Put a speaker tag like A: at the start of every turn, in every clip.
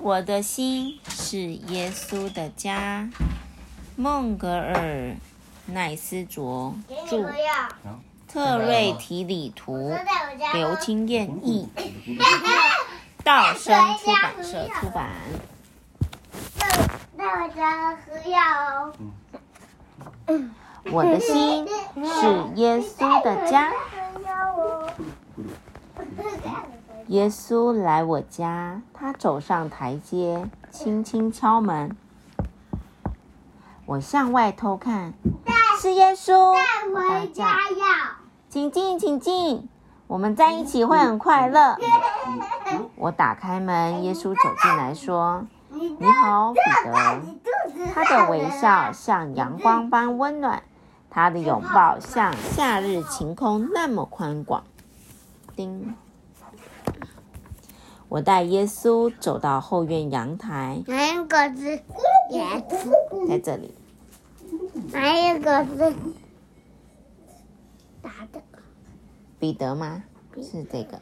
A: 我的心是耶稣的家。孟格尔奈斯卓著，特瑞提里图，刘清燕译，道生出版社出版。
B: 在我家喝药哦。
A: 我的心是耶稣的家。耶稣来我家，他走上台阶，轻轻敲门。我向外偷看，是耶稣。
B: 回家要。
A: 请进，请进，我们在一起会很快乐。我打开门，耶稣走进来说：“你好，彼得。”他的微笑像阳光般温暖。他的拥抱像夏日晴空那么宽广。叮！我带耶稣走到后院阳台。
B: 哪一个是耶稣？
A: 在这里。
B: 哪一个是打的？
A: 彼得吗？是这个。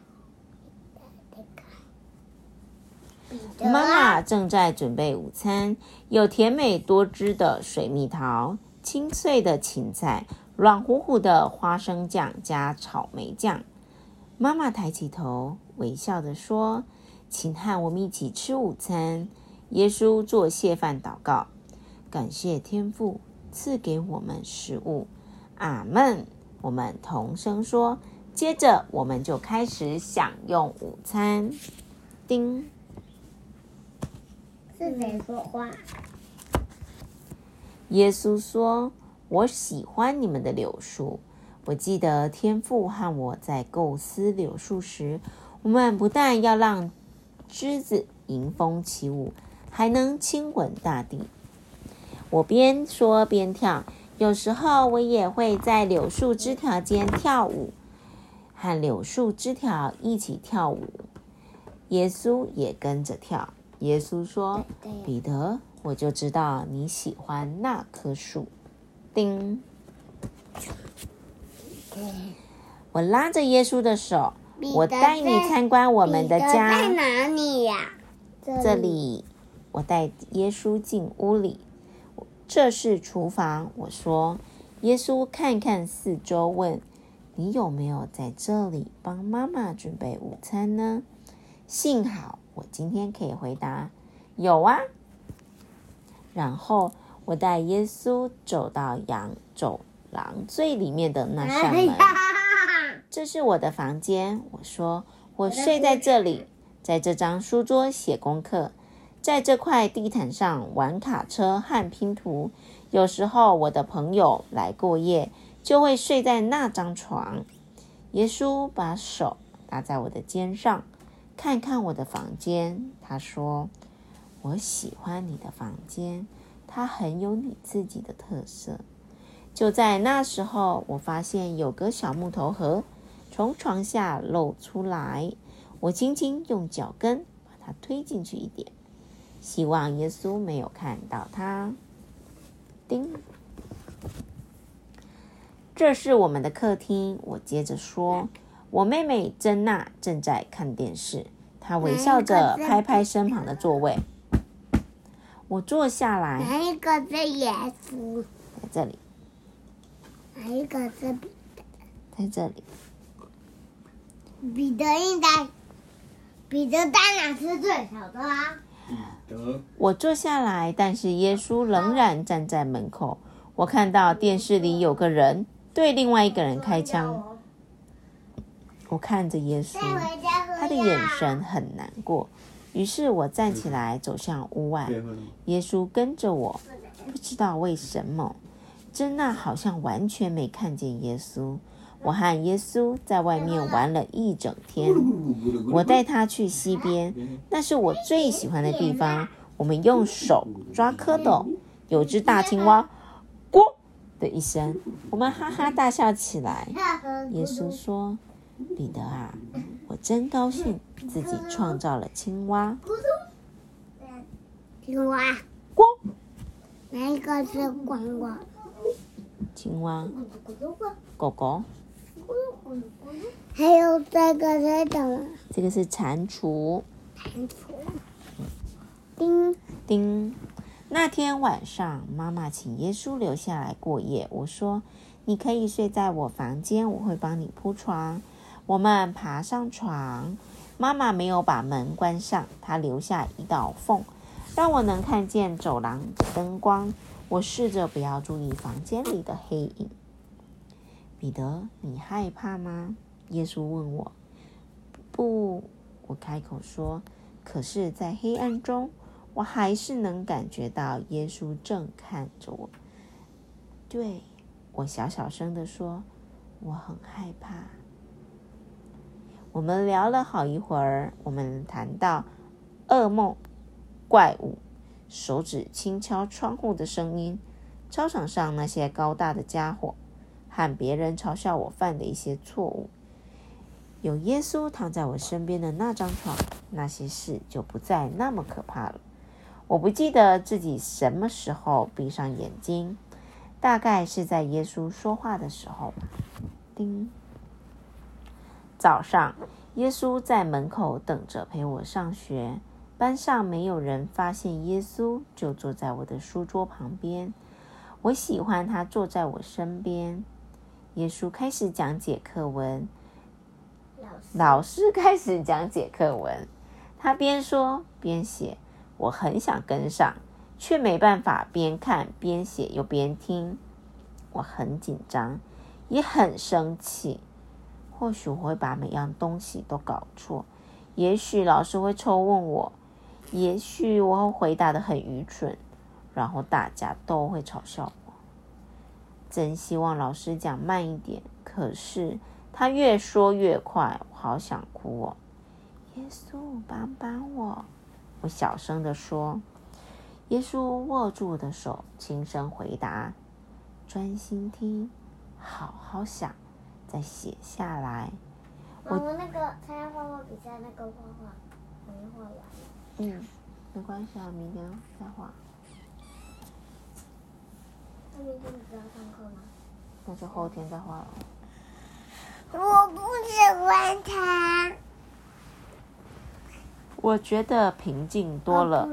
A: 妈妈正在准备午餐，有甜美多汁的水蜜桃。清脆的芹菜，软乎乎的花生酱加草莓酱。妈妈抬起头，微笑着说：“请和我们一起吃午餐。”耶稣做谢饭祷告，感谢天父赐给我们食物。阿门。我们同声说。接着，我们就开始享用午餐。叮。
B: 是谁说话？
A: 耶稣说：“我喜欢你们的柳树。我记得天父和我在构思柳树时，我们不但要让枝子迎风起舞，还能亲吻大地。”我边说边跳，有时候我也会在柳树枝条间跳舞，和柳树枝条一起跳舞。耶稣也跟着跳。耶稣说：“彼得。”我就知道你喜欢那棵树。叮！我拉着耶稣的手，我带你参观我们的家。
B: 在哪里呀？
A: 这里。我带耶稣进屋里，这是厨房。我说，耶稣看看四周，问：“你有没有在这里帮妈妈准备午餐呢？”幸好我今天可以回答：“有啊。”然后我带耶稣走到羊走廊最里面的那扇门，这是我的房间。我说我睡在这里，在这张书桌写功课，在这块地毯上玩卡车和拼图。有时候我的朋友来过夜，就会睡在那张床。耶稣把手搭在我的肩上，看看我的房间。他说。我喜欢你的房间，它很有你自己的特色。就在那时候，我发现有个小木头盒从床下露出来，我轻轻用脚跟把它推进去一点，希望耶稣没有看到它。叮，这是我们的客厅。我接着说，我妹妹珍娜正在看电视，她微笑着拍拍身旁的座位。我坐下来。
B: 哪一个是耶稣？
A: 在这里。
B: 哪一个是彼得？
A: 在这里。
B: 彼得应该，彼得当然是最小的啊。
A: 我坐下来，但是耶稣仍然站在门口。我看到电视里有个人对另外一个人开枪。我看着耶稣，他的眼神很难过。于是我站起来走向屋外，耶稣跟着我，不知道为什么，珍娜好像完全没看见耶稣。我和耶稣在外面玩了一整天，我带他去溪边，那是我最喜欢的地方。我们用手抓蝌蚪，有只大青蛙，咕的一声，我们哈哈大笑起来。耶稣说：“彼得啊。”我真高兴，自己创造了青蛙。
B: 青蛙，
A: 呱。
B: 哪一个是呱呱？
A: 青蛙。狗狗。
B: 还有这个是什么？
A: 这个是蟾蜍。
B: 蟾蜍。叮
A: 叮。那天晚上，妈妈请耶稣留下来过夜。我说：“你可以睡在我房间，我会帮你铺床。”我们爬上床，妈妈没有把门关上，她留下一道缝，让我能看见走廊的灯光。我试着不要注意房间里的黑影。彼得，你害怕吗？耶稣问我。不，我开口说。可是，在黑暗中。我还是能感觉到耶稣正看着我。对我小小声的说：“我很害怕。”我们聊了好一会儿，我们谈到噩梦、怪物、手指轻敲窗户的声音、操场上那些高大的家伙和别人嘲笑我犯的一些错误。有耶稣躺在我身边的那张床，那些事就不再那么可怕了。我不记得自己什么时候闭上眼睛，大概是在耶稣说话的时候吧。叮。早上，耶稣在门口等着陪我上学。班上没有人发现耶稣，就坐在我的书桌旁边。我喜欢他坐在我身边。耶稣开始讲解课文。老师开始讲解课文，他边说边写。我很想跟上，却没办法边看边写又边听。我很紧张，也很生气。或许我会把每样东西都搞错，也许老师会抽问我，也许我会回答的很愚蠢，然后大家都会嘲笑我。真希望老师讲慢一点，可是他越说越快，我好想哭哦！耶稣，帮帮我！我小声的说：“耶稣握住我的手，轻声回答：‘专心听，好好想，再写下来。’
B: 我们那个参加画画比赛，那个画画没画完。
A: 嗯，没关系啊，明天再画。
B: 那明天你不要上课吗？
A: 那就后天再画了。
B: 我不喜欢他。
A: 我觉得平静多了。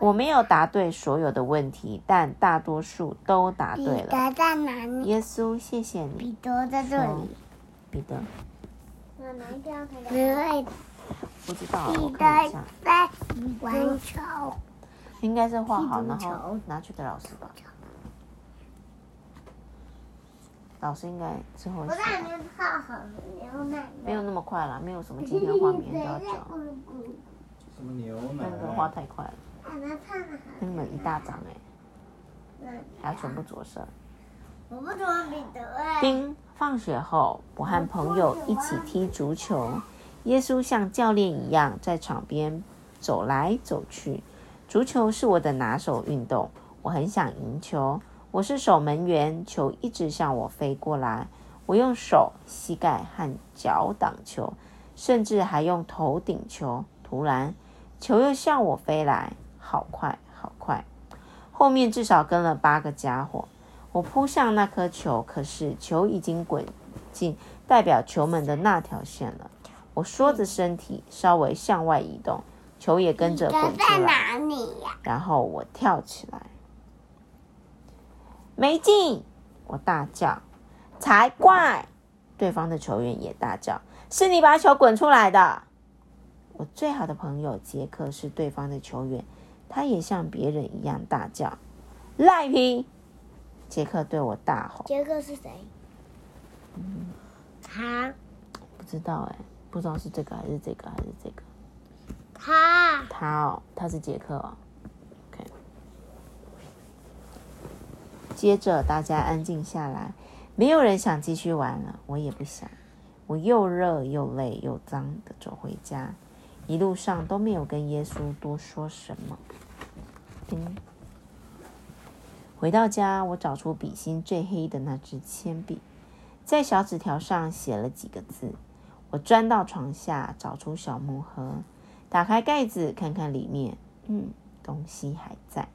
A: 我没有答对所有的问题，但大多数都答对了。彼
B: 得在哪里？
A: 耶稣，谢谢你。
B: 彼得在这里。
A: 彼得。
B: 哪一条可以？
A: 不知道，
B: 我
A: 看一下。
B: 在玩球。
A: 应该是画好，然后拿去给老师吧。老师应该之后。
B: 我还没泡好牛奶，
A: 没有那么快了，没有什么今天画，明天就要交。
C: 什么牛奶？
A: 那个画太快了。那么一大张哎，还要全部着色。
B: 我不喜欢彼得哎。
A: 丁，放学后，我和朋友一起踢足球。耶稣像教练一样在场边走来走去。足球是我的拿手运动，我很想赢球。我是守门员，球一直向我飞过来。我用手、膝盖和脚挡球，甚至还用头顶球。突然。球又向我飞来，好快，好快！后面至少跟了八个家伙。我扑向那颗球，可是球已经滚进代表球门的那条线了。我缩着身体，稍微向外移动，球也跟着滚出来哪里呀。然后我跳起来，没进！我大叫：“才怪！”对方的球员也大叫：“是你把球滚出来的！”我最好的朋友杰克是对方的球员，他也像别人一样大叫：“赖皮！”杰克对我大吼：“
B: 杰克是谁？”
A: 嗯，
B: 他
A: 不知道哎，不知道是这个还是这个还是这个。
B: 他
A: 他哦，他是杰克哦。接着大家安静下来，没有人想继续玩了，我也不想。我又热又累又脏的走回家。一路上都没有跟耶稣多说什么。嗯，回到家，我找出笔芯最黑的那支铅笔，在小纸条上写了几个字。我钻到床下，找出小木盒，打开盖子，看看里面。嗯，东西还在。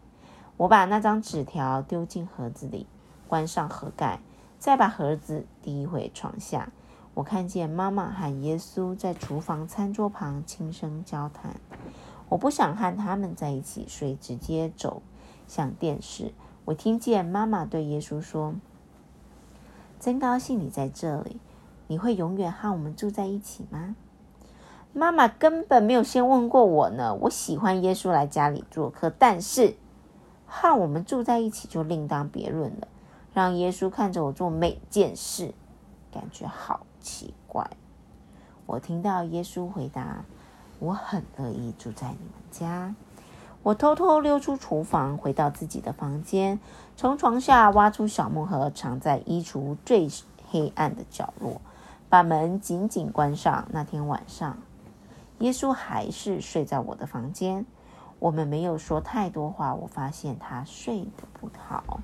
A: 我把那张纸条丢进盒子里，关上盒盖，再把盒子递回床下。我看见妈妈和耶稣在厨房餐桌旁轻声交谈。我不想和他们在一起，所以直接走向电视。我听见妈妈对耶稣说：“真高兴你在这里，你会永远和我们住在一起吗？”妈妈根本没有先问过我呢。我喜欢耶稣来家里做客，但是和我们住在一起就另当别论了。让耶稣看着我做每件事，感觉好奇怪。我听到耶稣回答：“我很乐意住在你们家。”我偷偷溜出厨房，回到自己的房间，从床下挖出小木盒，藏在衣橱最黑暗的角落，把门紧紧关上。那天晚上，耶稣还是睡在我的房间。我们没有说太多话。我发现他睡得不好，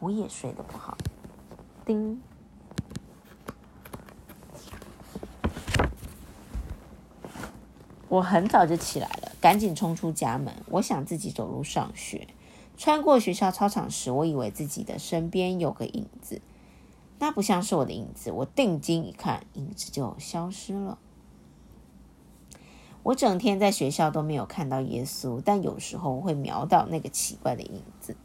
A: 我也睡得不好。叮。我很早就起来了，赶紧冲出家门。我想自己走路上学。穿过学校操场时，我以为自己的身边有个影子，那不像是我的影子。我定睛一看，影子就消失了。我整天在学校都没有看到耶稣，但有时候会瞄到那个奇怪的影子。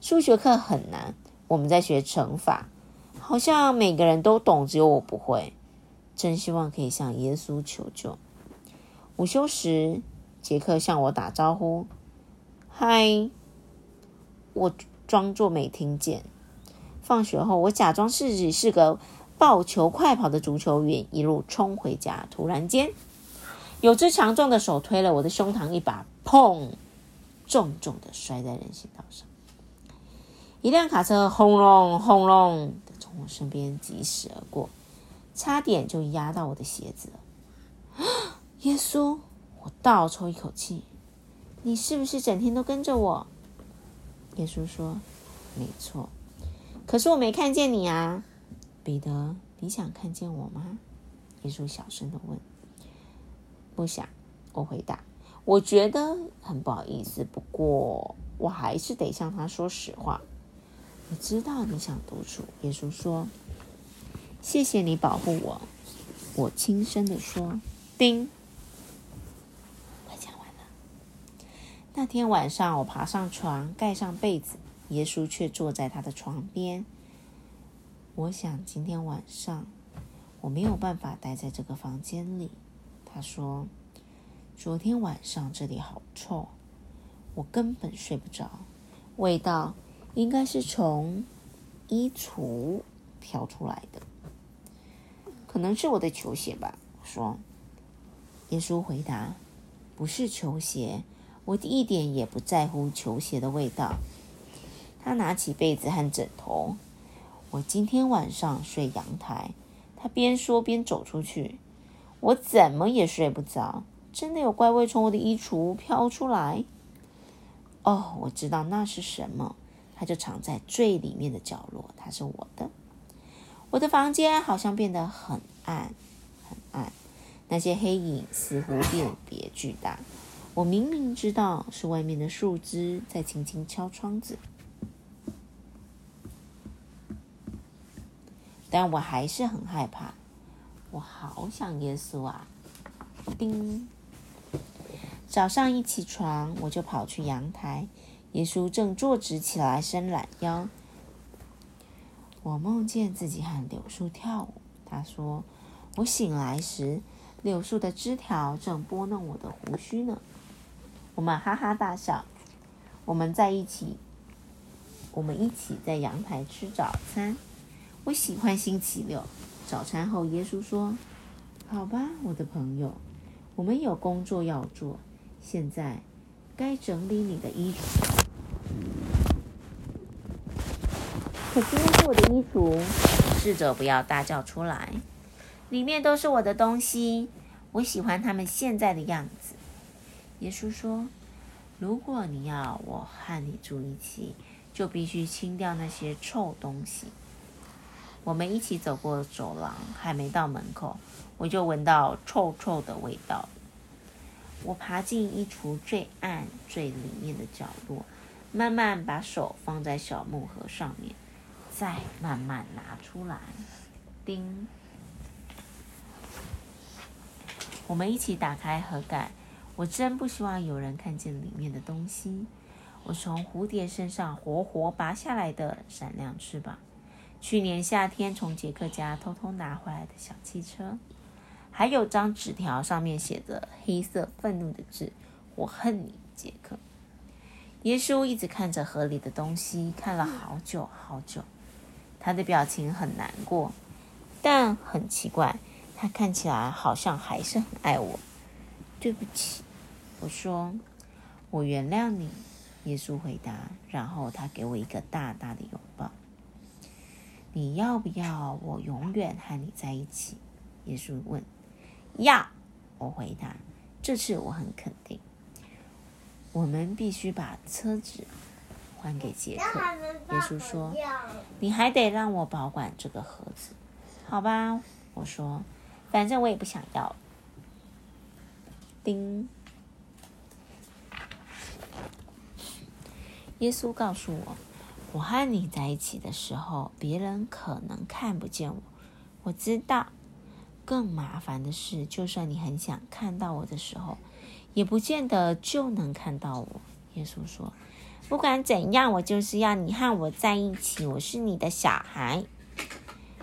A: 数学课很难，我们在学乘法，好像每个人都懂，只有我不会。真希望可以向耶稣求救。午休时，杰克向我打招呼：“嗨！”我装作没听见。放学后，我假装自己是个抱球快跑的足球员，一路冲回家。突然间，有只强壮的手推了我的胸膛一把，砰！重重的摔在人行道上。一辆卡车轰隆轰隆的从我身边疾驶而过，差点就压到我的鞋子了。耶稣，我倒抽一口气。你是不是整天都跟着我？耶稣说：“没错。”可是我没看见你啊，彼得，你想看见我吗？耶稣小声的问。不想，我回答。我觉得很不好意思，不过我还是得向他说实话。我知道你想独处，耶稣说。谢谢你保护我，我轻声的说。叮。快讲完了那天晚上，我爬上床，盖上被子，耶稣却坐在他的床边。我想，今天晚上我没有办法待在这个房间里。他说：“昨天晚上这里好臭，我根本睡不着。味道应该是从衣橱飘出来的，可能是我的球鞋吧。”我说。耶稣回答：“不是球鞋。”我一点也不在乎球鞋的味道。他拿起被子和枕头。我今天晚上睡阳台。他边说边走出去。我怎么也睡不着。真的有怪味从我的衣橱飘出来。哦，我知道那是什么。它就藏在最里面的角落。它是我的。我的房间好像变得很暗，很暗。那些黑影似乎变别巨大。我明明知道是外面的树枝在轻轻敲窗子，但我还是很害怕。我好想耶稣啊！叮！早上一起床，我就跑去阳台，耶稣正坐直起来，伸懒腰。我梦见自己和柳树跳舞。他说：“我醒来时，柳树的枝条正拨弄我的胡须呢。”我们哈哈大笑，我们在一起，我们一起在阳台吃早餐。我喜欢星期六早餐后，耶稣说：“好吧，我的朋友，我们有工作要做，现在该整理你的衣橱。可今天是我的衣橱，试着不要大叫出来。里面都是我的东西，我喜欢他们现在的样子。”耶稣说：“如果你要我和你住一起，就必须清掉那些臭东西。”我们一起走过走廊，还没到门口，我就闻到臭臭的味道。我爬进衣橱最暗、最里面的角落，慢慢把手放在小木盒上面，再慢慢拿出来。叮！我们一起打开盒盖。我真不希望有人看见里面的东西。我从蝴蝶身上活活拔下来的闪亮翅膀，去年夏天从杰克家偷偷拿回来的小汽车，还有张纸条，上面写着黑色愤怒的字：“我恨你，杰克。”耶稣一直看着河里的东西，看了好久好久。他的表情很难过，但很奇怪，他看起来好像还是很爱我。对不起，我说，我原谅你。耶稣回答，然后他给我一个大大的拥抱。你要不要我永远和你在一起？耶稣问。要，我回答。这次我很肯定。我们必须把车子还给杰克。耶稣说：“你还得让我保管这个盒子，好吧？”我说：“反正我也不想要。”叮。耶稣告诉我：“我和你在一起的时候，别人可能看不见我。我知道，更麻烦的是，就算你很想看到我的时候，也不见得就能看到我。”耶稣说：“不管怎样，我就是要你和我在一起。我是你的小孩，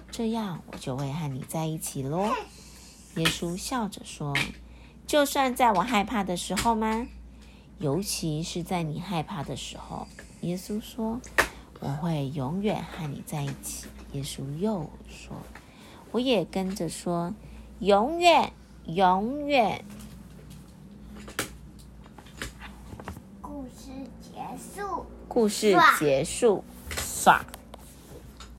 A: 这样我就会和你在一起喽。”耶稣笑着说：“就算在我害怕的时候吗？”尤其是在你害怕的时候，耶稣说：“我会永远和你在一起。”耶稣又说：“我也跟着说，永远，永远。”
B: 故事结束。
A: 故事结束，耍。